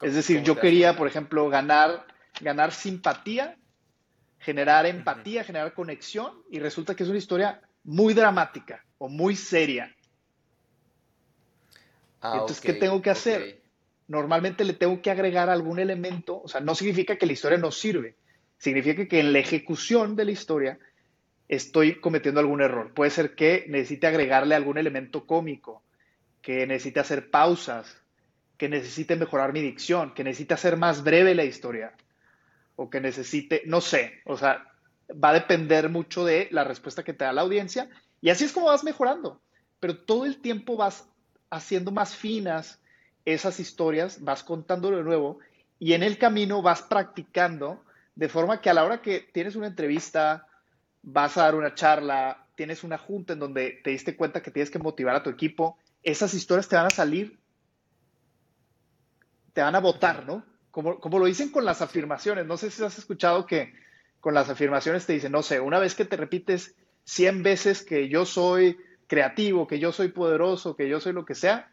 [SPEAKER 2] Es decir, yo quería, por ejemplo, ganar, ganar simpatía, generar empatía, generar conexión, y resulta que es una historia muy dramática o muy seria. Ah, Entonces, ¿qué tengo que hacer? Normalmente le tengo que agregar algún elemento, o sea, no significa que la historia no sirve, significa que en la ejecución de la historia estoy cometiendo algún error. Puede ser que necesite agregarle algún elemento cómico, que necesite hacer pausas, que necesite mejorar mi dicción, que necesite hacer más breve la historia, o que necesite, no sé, o sea, va a depender mucho de la respuesta que te da la audiencia, y así es como vas mejorando, pero todo el tiempo vas haciendo más finas esas historias, vas contándolo de nuevo y en el camino vas practicando de forma que a la hora que tienes una entrevista, vas a dar una charla, tienes una junta en donde te diste cuenta que tienes que motivar a tu equipo, esas historias te van a salir, te van a votar, ¿no? Como, como lo dicen con las afirmaciones. No sé si has escuchado que con las afirmaciones te dicen, no sé, una vez que te repites 100 veces que yo soy creativo, que yo soy poderoso, que yo soy lo que sea,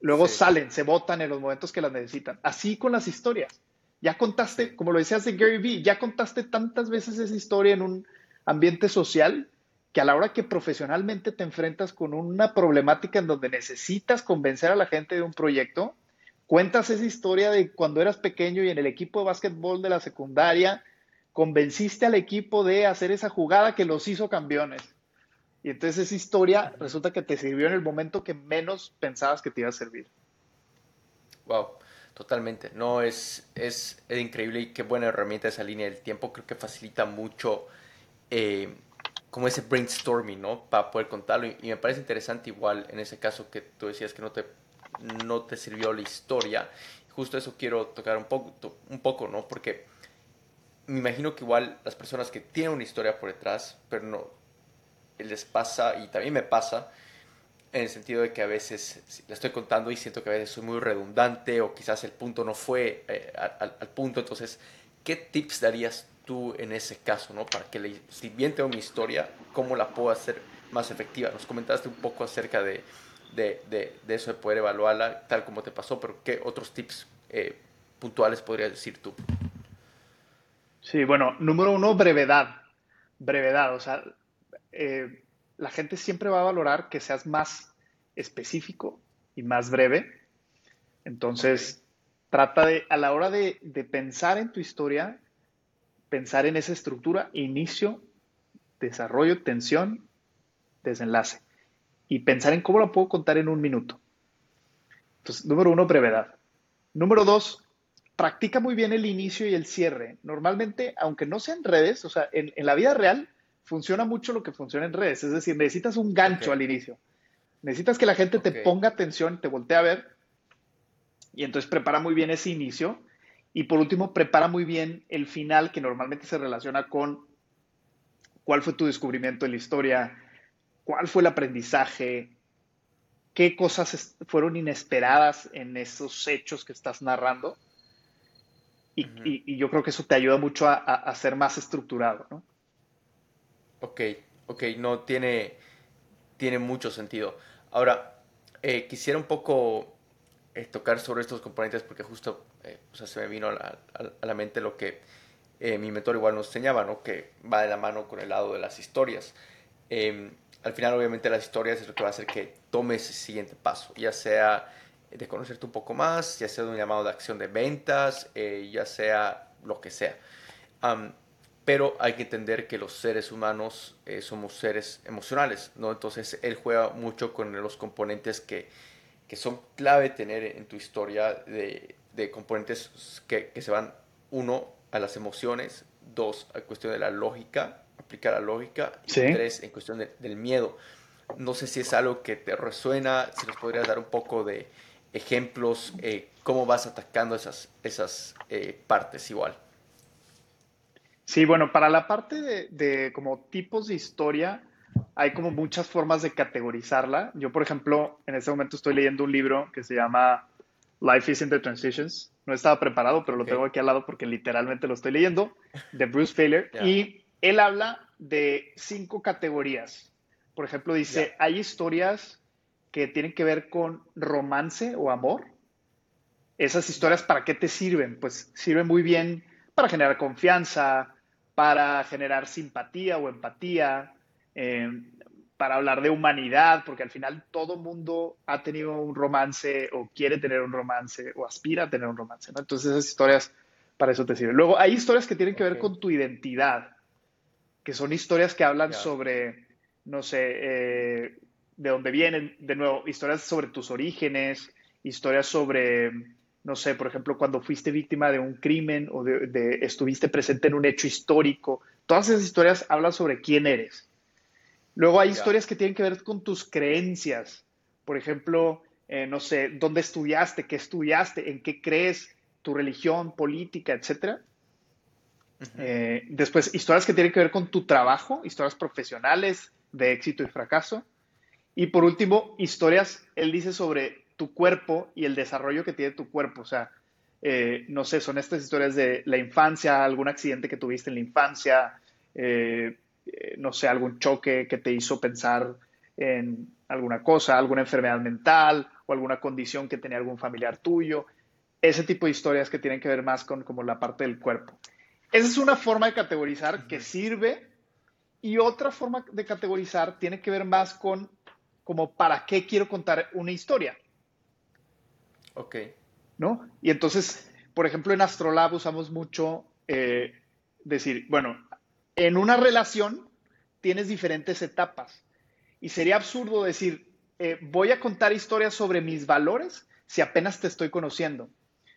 [SPEAKER 2] luego salen, se votan en los momentos que las necesitan. Así con las historias. Ya contaste, como lo decías de Gary Vee, ya contaste tantas veces esa historia en un ambiente social que a la hora que profesionalmente te enfrentas con una problemática en donde necesitas convencer a la gente de un proyecto, cuentas esa historia de cuando eras pequeño y en el equipo de básquetbol de la secundaria, convenciste al equipo de hacer esa jugada que los hizo campeones. Y entonces esa historia resulta que te sirvió en el momento que menos pensabas que te iba a servir.
[SPEAKER 1] Wow, totalmente. No, es, es, increíble y qué buena herramienta esa línea del tiempo. Creo que facilita mucho eh, como ese brainstorming, ¿no? Para poder contarlo. Y, me parece interesante igual en ese caso que tú decías que no te, no te sirvió la historia. Justo eso quiero tocar un poco, un poco, ¿no? Porque me imagino que igual las personas que tienen una historia por detrás, pero no, les pasa, y también me pasa, en el sentido de que a veces la estoy contando y siento que a veces soy muy redundante o quizás el punto no fue eh, al, punto. Entonces, ¿qué tips darías tú en ese caso, ¿no? Para que, si bien tengo mi historia, ¿cómo la puedo hacer más efectiva? Nos comentaste un poco acerca de, de, de, eso, de poder evaluarla tal como te pasó, pero ¿qué otros tips eh, puntuales podrías decir tú?
[SPEAKER 2] Sí, bueno, número uno, brevedad. Brevedad, o sea, eh, la gente siempre va a valorar que seas más específico y más breve. Entonces, trata de, a la hora de, pensar en tu historia, pensar en esa estructura, inicio, desarrollo, tensión, desenlace. Y pensar en cómo la puedo contar en un minuto. Entonces, número uno, brevedad. Número dos, practica muy bien el inicio y el cierre. Normalmente, aunque no sean redes, o sea, en la vida real, funciona mucho lo que funciona en redes. Es decir, necesitas un gancho al inicio. Necesitas que la gente te ponga atención, te voltee a ver. Y entonces prepara muy bien ese inicio. Y por último, prepara muy bien el final que normalmente se relaciona con cuál fue tu descubrimiento en la historia, cuál fue el aprendizaje, qué cosas fueron inesperadas en esos hechos que estás narrando. Y, yo creo que eso te ayuda mucho a, a ser más estructurado, ¿no?
[SPEAKER 1] Ok, ok, no tiene, tiene mucho sentido. Ahora, eh, quisiera un poco eh, tocar sobre estos componentes porque justo eh, se me vino a la, mente lo que mi mentor igual nos enseñaba, ¿no? que va de la mano con el lado de las historias. Al final, obviamente, las historias es lo que va a hacer que tomes ese siguiente paso, ya sea de conocerte un poco más, ya sea de un llamado de acción de ventas, ya sea lo que sea pero hay que entender que los seres humanos eh, somos seres emocionales, ¿no? Entonces él juega mucho con los componentes que, que son clave tener en tu historia de, de componentes que, que, se van, uno, a las emociones, dos, a cuestión de la lógica, aplicar la lógica, y tres, en cuestión del miedo. No sé si es algo que te resuena, si nos podrías dar un poco de ejemplos, eh, cómo vas atacando esas, esas eh, partes igual.
[SPEAKER 2] Sí, bueno, para la parte de, como tipos de historia, hay como muchas formas de categorizarla. Yo, por ejemplo, en este momento estoy leyendo un libro que se llama Life is in the Transitions. No estaba preparado, pero lo tengo aquí al lado porque literalmente lo estoy leyendo, de Bruce Failer. Y él habla de cinco categorías. Por ejemplo, dice, hay historias que tienen que ver con romance o amor. Esas historias, ¿para qué te sirven? Pues sirven muy bien para generar confianza, para generar simpatía o empatía, eh, para hablar de humanidad, porque al final todo mundo ha tenido un romance o quiere tener un romance o aspira a tener un romance, ¿no? Entonces esas historias para eso te sirven. Luego hay historias que tienen que ver con tu identidad, que son historias que hablan sobre, no sé, eh, de dónde vienen, de nuevo, historias sobre tus orígenes, historias sobre no sé, por ejemplo, cuando fuiste víctima de un crimen o de, estuviste presente en un hecho histórico. Todas esas historias hablan sobre quién eres. Luego hay historias que tienen que ver con tus creencias. Por ejemplo, eh, no sé, dónde estudiaste, qué estudiaste, en qué crees, tu religión, política, Eh, después, historias que tienen que ver con tu trabajo, historias profesionales de éxito y fracaso. Y por último, historias, él dice sobre tu cuerpo y el desarrollo que tiene tu cuerpo. O sea, eh, no sé, son estas historias de la infancia, algún accidente que tuviste en la infancia, no sé, algún choque que te hizo pensar en alguna cosa, alguna enfermedad mental o alguna condición que tenía algún familiar tuyo. Ese tipo de historias que tienen que ver más con como la parte del cuerpo. Esa es una forma de categorizar que sirve y otra forma de categorizar tiene que ver más con como para qué quiero contar una historia.
[SPEAKER 1] Ok.
[SPEAKER 2] ¿No? Y entonces, por ejemplo, en Astrolab usamos mucho eh, decir, bueno, en una relación tienes diferentes etapas. Y sería absurdo decir, eh, voy a contar historias sobre mis valores si apenas te estoy conociendo.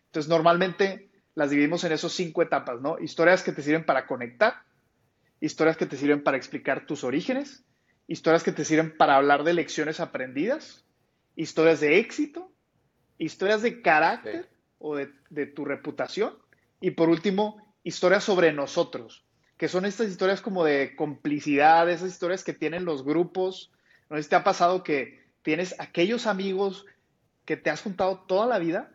[SPEAKER 2] Entonces, normalmente las dividimos en esos cinco etapas, ¿no? Historias que te sirven para conectar, historias que te sirven para explicar tus orígenes, historias que te sirven para hablar de lecciones aprendidas, historias de éxito, historias de carácter o de, de tu reputación y por último, historias sobre nosotros, que son estas historias como de complicidad, esas historias que tienen los grupos. No sé si te ha pasado que tienes aquellos amigos que te has juntado toda la vida,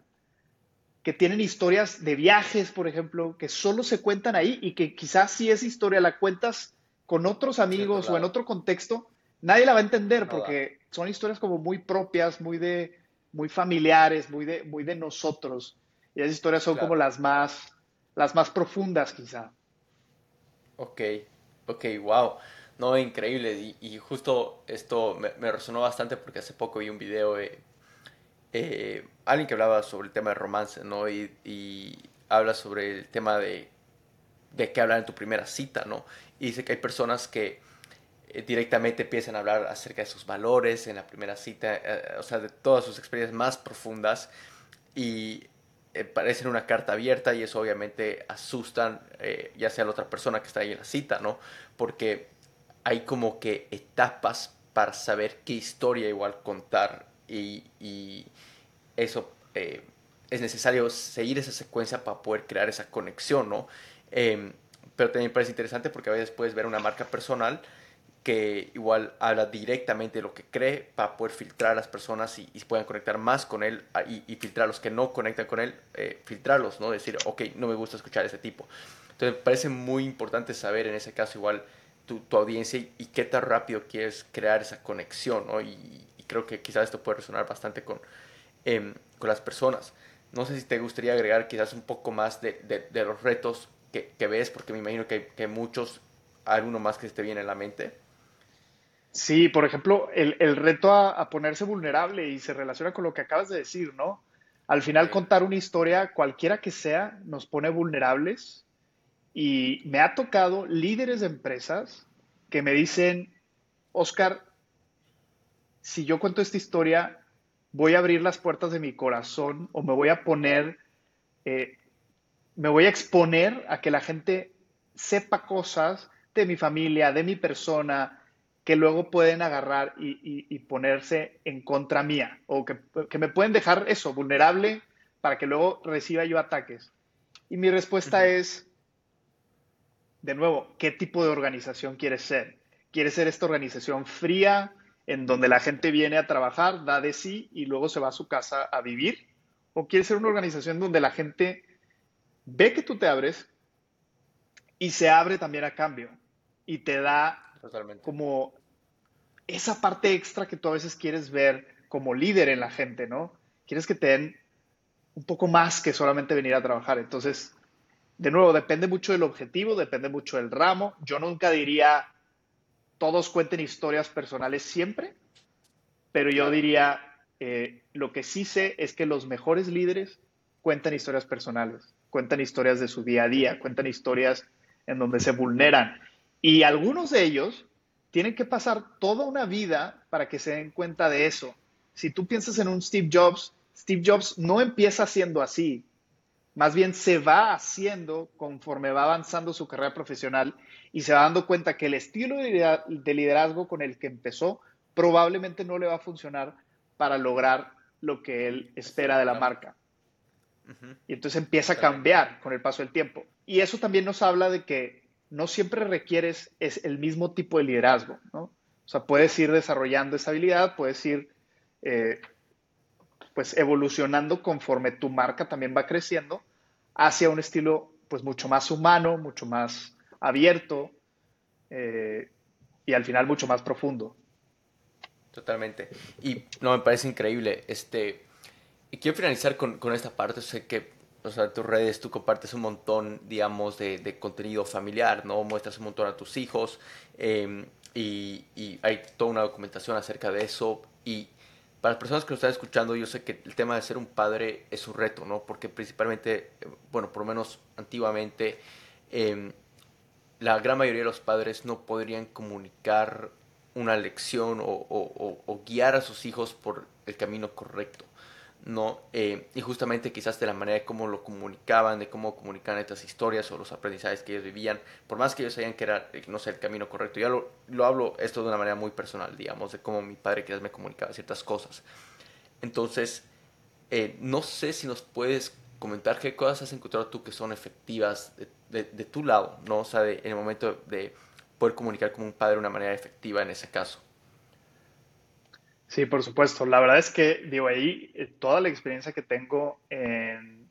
[SPEAKER 2] que tienen historias de viajes, por ejemplo, que solo se cuentan ahí y que quizás si esa historia la cuentas con otros amigos o en otro contexto, nadie la va a entender porque son historias como muy propias, muy de muy familiares, muy de muy de nosotros. Y esas historias son como las más las más profundas quizá.
[SPEAKER 1] Ok, ok, wow. No, increíble. Y, justo esto me, resonó bastante porque hace poco vi un video de eh, alguien que hablaba sobre el tema de romance, ¿no? Y, habla sobre el tema de, de qué hablar en tu primera cita, ¿no? Y dice que hay personas que eh, directamente empiezan a hablar acerca de sus valores en la primera cita, eh, o sea, de todas sus experiencias más profundas. Y parecen una carta abierta y eso obviamente asustan ya sea la otra persona que está ahí en la cita, ¿no? Porque hay como que etapas para saber qué historia igual contar y, eso eh, es necesario seguir esa secuencia para poder crear esa conexión, ¿no? Em, pero también parece interesante porque a veces puedes ver una marca personal que igual habla directamente de lo que cree para poder filtrar a las personas y, puedan conectar más con él ah, y, filtrar a los que no conectan con él, eh, filtrarlos, ¿no? Decir, ok, no me gusta escuchar a ese tipo. Entonces me parece muy importante saber en ese caso igual tu, audiencia y, qué tan rápido quieres crear esa conexión, ¿no? Y, creo que quizás esto puede resonar bastante con, em, con las personas. No sé si te gustaría agregar quizás un poco más de, de, los retos que, que, ves, porque me imagino que, que muchos, alguno más que esté bien en la mente.
[SPEAKER 2] Sí, por ejemplo, el, reto a, ponerse vulnerable y se relaciona con lo que acabas de decir, ¿no? Al final contar una historia, cualquiera que sea, nos pone vulnerables y me ha tocado líderes de empresas que me dicen, Oscar, si yo cuento esta historia, voy a abrir las puertas de mi corazón o me voy a poner, eh, me voy a exponer a que la gente sepa cosas de mi familia, de mi persona, que luego pueden agarrar y, ponerse en contra mía o que, me pueden dejar eso, vulnerable, para que luego reciba yo ataques. Y mi respuesta es, de nuevo, ¿qué tipo de organización quieres ser? ¿Quieres ser esta organización fría en donde la gente viene a trabajar, da de sí y luego se va a su casa a vivir? ¿O quieres ser una organización donde la gente ve que tú te abres y se abre también a cambio y te da como esa parte extra que tú a veces quieres ver como líder en la gente, ¿no? Quieres que te den un poco más que solamente venir a trabajar. Entonces, de nuevo, depende mucho del objetivo, depende mucho del ramo. Yo nunca diría todos cuenten historias personales siempre, pero yo diría eh, lo que sí sé es que los mejores líderes cuentan historias personales, cuentan historias de su día a día, cuentan historias en donde se vulneran. Y algunos de ellos tienen que pasar toda una vida para que se den cuenta de eso. Si tú piensas en un Steve Jobs, Steve Jobs no empieza siendo así, más bien se va haciendo conforme va avanzando su carrera profesional y se va dando cuenta que el estilo de liderazgo con el que empezó probablemente no le va a funcionar para lograr lo que él espera de la marca. Y entonces empieza a cambiar con el paso del tiempo. Y eso también nos habla de que no siempre requieres es el mismo tipo de liderazgo, ¿no? O sea, puedes ir desarrollando esa habilidad, puedes ir eh, pues evolucionando conforme tu marca también va creciendo hacia un estilo pues mucho más humano, mucho más abierto eh, y al final mucho más profundo.
[SPEAKER 1] Totalmente. Y no, me parece increíble. Este, y quiero finalizar con, con esta parte. Sé que o sea, tus redes tú compartes un montón, digamos, de, contenido familiar, ¿no? Muestras un montón a tus hijos em, y, y, hay toda una documentación acerca de eso. Y para las personas que nos están escuchando, yo sé que el tema de ser un padre es un reto, ¿no? Porque principalmente, bueno, por lo menos antiguamente, eh, la gran mayoría de los padres no podrían comunicar una lección o, guiar a sus hijos por el camino correcto. ¿No? Eh, y justamente quizás de la manera de cómo lo comunicaban, de cómo comunicaban estas historias o los aprendizajes que ellos vivían, por más que ellos sabían que era, eh, no el camino correcto. Ya lo, lo hablo esto de una manera muy personal, digamos, de cómo mi padre quizás me comunicaba ciertas cosas. Entonces, eh, no sé si nos puedes comentar qué cosas has encontrado tú que son efectivas de, de, tu lado, ¿no? O sea, en el momento de poder comunicar como un padre de una manera efectiva en ese caso.
[SPEAKER 2] Sí, por supuesto. La verdad es que, digo, ahí eh, toda la experiencia que tengo en,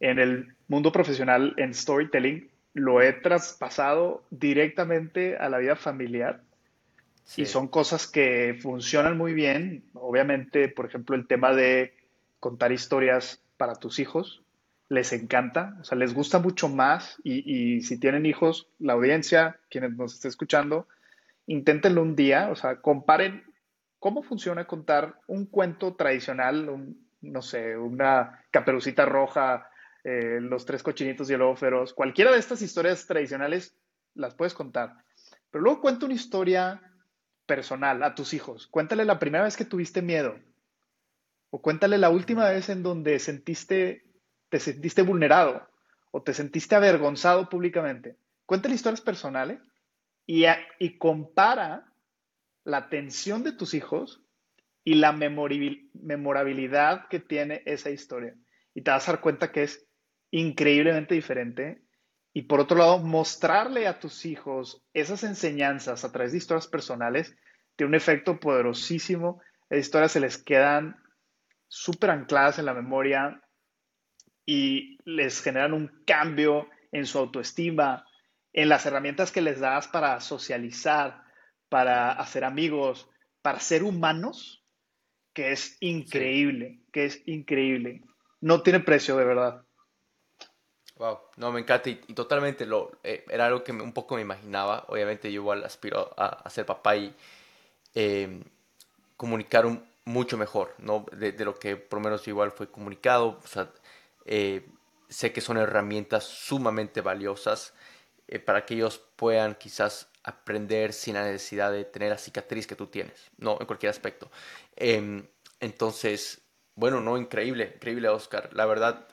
[SPEAKER 2] en el mundo profesional en storytelling lo he traspasado directamente a la vida familiar. Y son cosas que funcionan muy bien. Obviamente, por ejemplo, el tema de contar historias para tus hijos les encanta, o sea, les gusta mucho más. Y, y si tienen hijos, la audiencia, quienes nos estén escuchando, inténtenlo un día, o sea, comparen ¿Cómo funciona contar un cuento tradicional, no sé, una caperucita roja, eh, los tres cochinitos y el lobo? Cualquiera de estas historias tradicionales las puedes contar. Pero luego cuenta una historia personal a tus hijos. Cuéntale la primera vez que tuviste miedo. O cuéntale la última vez en donde sentiste, te sentiste vulnerado o te sentiste avergonzado públicamente. Cuéntale historias personales y compara la atención de tus hijos y la memorabilidad que tiene esa historia. Y te vas a dar cuenta que es increíblemente diferente. Y por otro lado, mostrarle a tus hijos esas enseñanzas a través de historias personales tiene un efecto poderosísimo. Las historias se les quedan súper ancladas en la memoria y les generan un cambio en su autoestima, en las herramientas que les das para socializar, para hacer amigos, para ser humanos, que es increíble, que es increíble. No tiene precio, de verdad.
[SPEAKER 1] Wow, no, me encanta y, totalmente lo, eh, era algo que un poco me imaginaba. Obviamente yo igual aspiro a, ser papá y eh, comunicar mucho mejor, ¿no? De, lo que por lo menos igual fue comunicado. O sea, eh, sé que son herramientas sumamente valiosas para que ellos puedan quizás aprender sin la necesidad de tener la cicatriz que tú tienes, no, en cualquier aspecto. Em, entonces, bueno, no, increíble, increíble, Oscar. La verdad,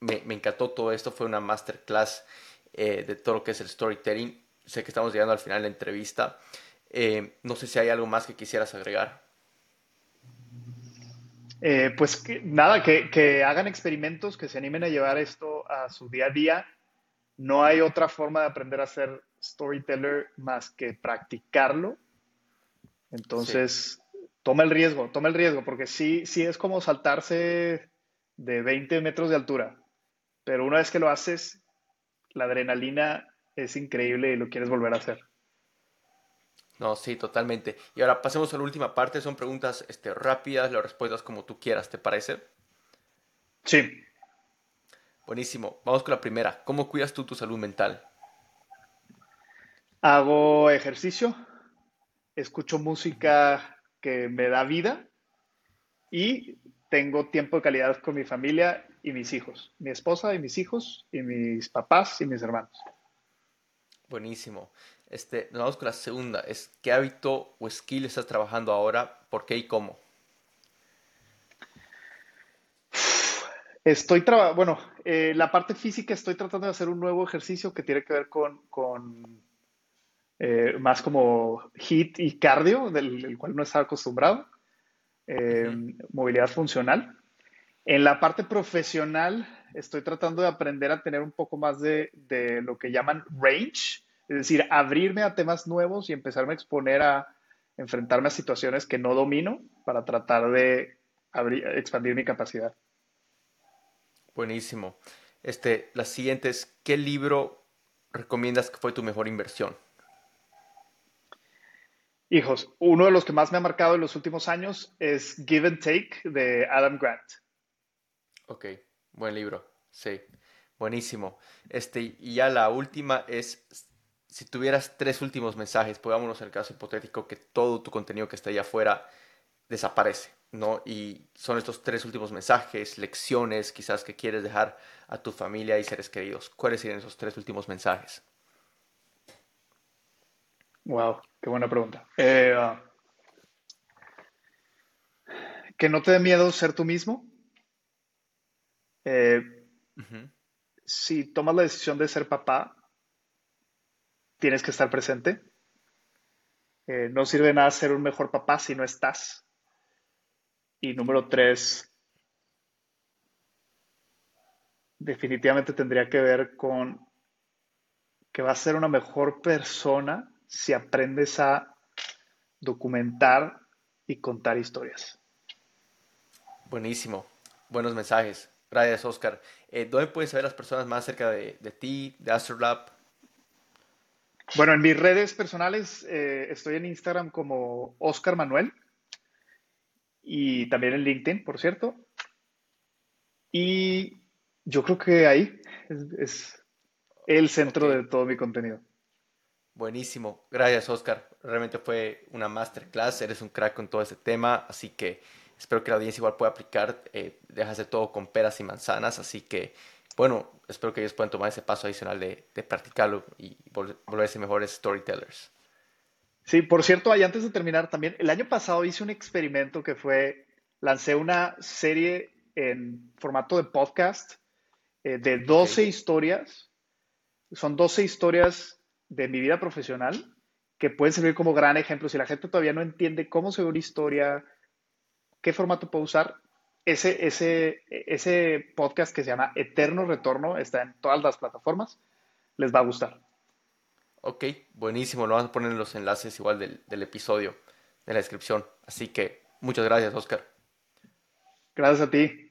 [SPEAKER 1] me, encantó todo esto. Fue una masterclass eh, de todo lo que es el storytelling. Sé que estamos llegando al final de la entrevista. Em, no sé si hay algo más que quisieras agregar.
[SPEAKER 2] Eh, pues nada, que, que, hagan experimentos, que se animen a llevar esto a su día a día. No hay otra forma de aprender a ser storyteller más que practicarlo. Entonces, toma el riesgo, toma el riesgo, porque sí, sí es como saltarse de 20 metros de altura, pero una vez que lo haces, la adrenalina es increíble y lo quieres volver a hacer.
[SPEAKER 1] No, sí, totalmente. Y ahora pasemos a la última parte, son preguntas este, rápidas, las respuestas como tú quieras, ¿te parece?
[SPEAKER 2] Sí.
[SPEAKER 1] Buenísimo. Vamos con la primera. ¿Cómo cuidas tú tu salud mental?
[SPEAKER 2] Hago ejercicio, escucho música que me da vida y tengo tiempo de calidad con mi familia y mis hijos, mi esposa y mis hijos y mis papás y mis hermanos.
[SPEAKER 1] Buenísimo. Este, nos vamos con la segunda. Es ¿qué hábito o skill estás trabajando ahora? ¿Por qué y cómo?
[SPEAKER 2] Estoy trabajando, bueno, eh, la parte física estoy tratando de hacer un nuevo ejercicio que tiene que ver con, con eh, más como hit y cardio, del, cual no estaba acostumbrado. eh, movilidad funcional. En la parte profesional, estoy tratando de aprender a tener un poco más de, lo que llaman range, es decir, abrirme a temas nuevos y empezarme a exponer a enfrentarme a situaciones que no domino para tratar de expandir mi capacidad.
[SPEAKER 1] Buenísimo. Este, la siguiente es, ¿qué libro recomiendas que fue tu mejor inversión?
[SPEAKER 2] Hijos, uno de los que más me ha marcado en los últimos años es Give and Take de Adam Grant.
[SPEAKER 1] Ok, buen libro, sí, buenísimo. Este, y ya la última es, si tuvieras tres últimos mensajes, pongámonos en el caso hipotético que todo tu contenido que está allá afuera desaparece, ¿no? Y son estos tres últimos mensajes, lecciones quizás que quieres dejar a tu familia y seres queridos. ¿Cuáles serían esos tres últimos mensajes?
[SPEAKER 2] Wow, qué buena pregunta. Eh, ah, que no te dé miedo ser tú mismo, eh, si tomas la decisión de ser papá, tienes que estar presente. Eh, no sirve nada ser un mejor papá si no estás. Y número tres, definitivamente tendría que ver con que vas a ser una mejor persona si aprendes a documentar y contar historias.
[SPEAKER 1] Buenísimo, buenos mensajes. Gracias, Oscar. Eh, ¿Dónde pueden saber las personas más cerca de, ti, de Astrolab?
[SPEAKER 2] Bueno, en mis redes personales eh, estoy en Instagram como Oscar Manuel y también en LinkedIn, por cierto. Y yo creo que ahí es, el centro de todo mi contenido.
[SPEAKER 1] Buenísimo. Gracias, Oscar. Realmente fue una masterclass. Eres un crack con todo este tema, así que Espero que la audiencia igual pueda aplicar. Eh, dejas de todo con peras y manzanas, así que, bueno, espero que ellos puedan tomar ese paso adicional de, practicarlo y volverse mejores storytellers.
[SPEAKER 2] Sí, por cierto, ahí antes de terminar también, el año pasado hice un experimento que fue, lancé una serie en formato de podcast eh, de 12 historias. Son 12 historias de mi vida profesional que pueden servir como gran ejemplo. Si la gente todavía no entiende cómo se ve una historia, qué formato puedo usar. Ese, ese, ese podcast que se llama Eterno Retorno está en todas las plataformas. Les va a gustar.
[SPEAKER 1] Ok, buenísimo. Lo vamos a poner en los enlaces igual del, del episodio, en la descripción. Así que muchas gracias, Oscar.
[SPEAKER 2] Gracias a ti.